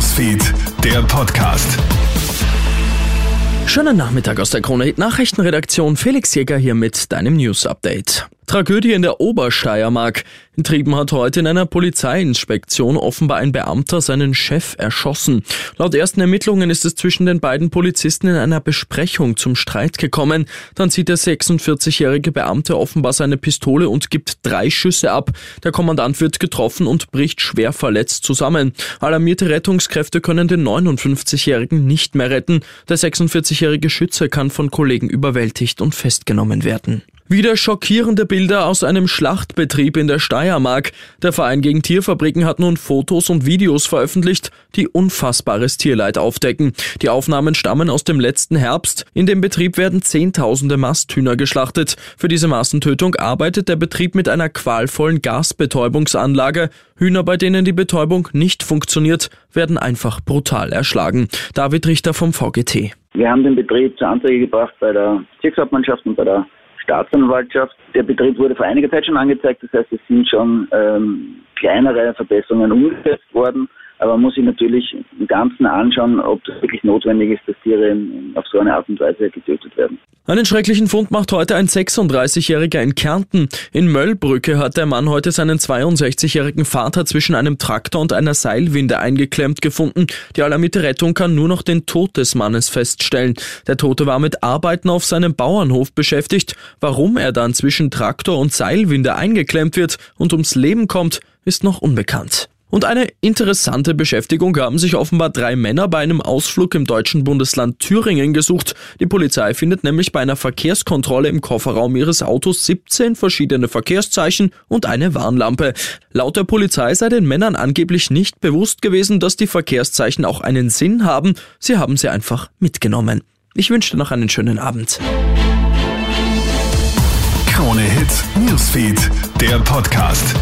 Newsfeed, der Podcast. Schönen Nachmittag aus der Krone Nachrichtenredaktion. Felix Jäger hier mit deinem News Update. Tragödie in der Obersteiermark. In Trieben hat heute in einer Polizeiinspektion offenbar ein Beamter seinen Chef erschossen. Laut ersten Ermittlungen ist es zwischen den beiden Polizisten in einer Besprechung zum Streit gekommen. Dann zieht der 46-jährige Beamte offenbar seine Pistole und gibt drei Schüsse ab. Der Kommandant wird getroffen und bricht schwer verletzt zusammen. Alarmierte Rettungskräfte können den 59-jährigen nicht mehr retten. Der 46-jährige Schütze kann von Kollegen überwältigt und festgenommen werden. Wieder schockierende Bilder aus einem Schlachtbetrieb in der Steiermark. Der Verein gegen Tierfabriken hat nun Fotos und Videos veröffentlicht, die unfassbares Tierleid aufdecken. Die Aufnahmen stammen aus dem letzten Herbst. In dem Betrieb werden Zehntausende Masthühner geschlachtet. Für diese Massentötung arbeitet der Betrieb mit einer qualvollen Gasbetäubungsanlage. Hühner, bei denen die Betäubung nicht funktioniert, werden einfach brutal erschlagen. David Richter vom VGT. Wir haben den Betrieb zur Anzeige gebracht bei der Bezirkshauptmannschaft und bei der Staatsanwaltschaft. Der Betrieb wurde vor einiger Zeit schon angezeigt, das heißt, es sind schon ähm, kleinere Verbesserungen umgesetzt worden. Aber man muss sich natürlich im Ganzen anschauen, ob das wirklich notwendig ist, dass Tiere auf so eine Art und Weise getötet werden. Einen schrecklichen Fund macht heute ein 36-Jähriger in Kärnten. In Möllbrücke hat der Mann heute seinen 62-jährigen Vater zwischen einem Traktor und einer Seilwinde eingeklemmt gefunden. Die alarmierte Rettung kann nur noch den Tod des Mannes feststellen. Der Tote war mit Arbeiten auf seinem Bauernhof beschäftigt. Warum er dann zwischen Traktor und Seilwinde eingeklemmt wird und ums Leben kommt, ist noch unbekannt. Und eine interessante Beschäftigung haben sich offenbar drei Männer bei einem Ausflug im deutschen Bundesland Thüringen gesucht. Die Polizei findet nämlich bei einer Verkehrskontrolle im Kofferraum ihres Autos 17 verschiedene Verkehrszeichen und eine Warnlampe. Laut der Polizei sei den Männern angeblich nicht bewusst gewesen, dass die Verkehrszeichen auch einen Sinn haben. Sie haben sie einfach mitgenommen. Ich wünsche dir noch einen schönen Abend. Krone Hits, Newsfeed, der Podcast.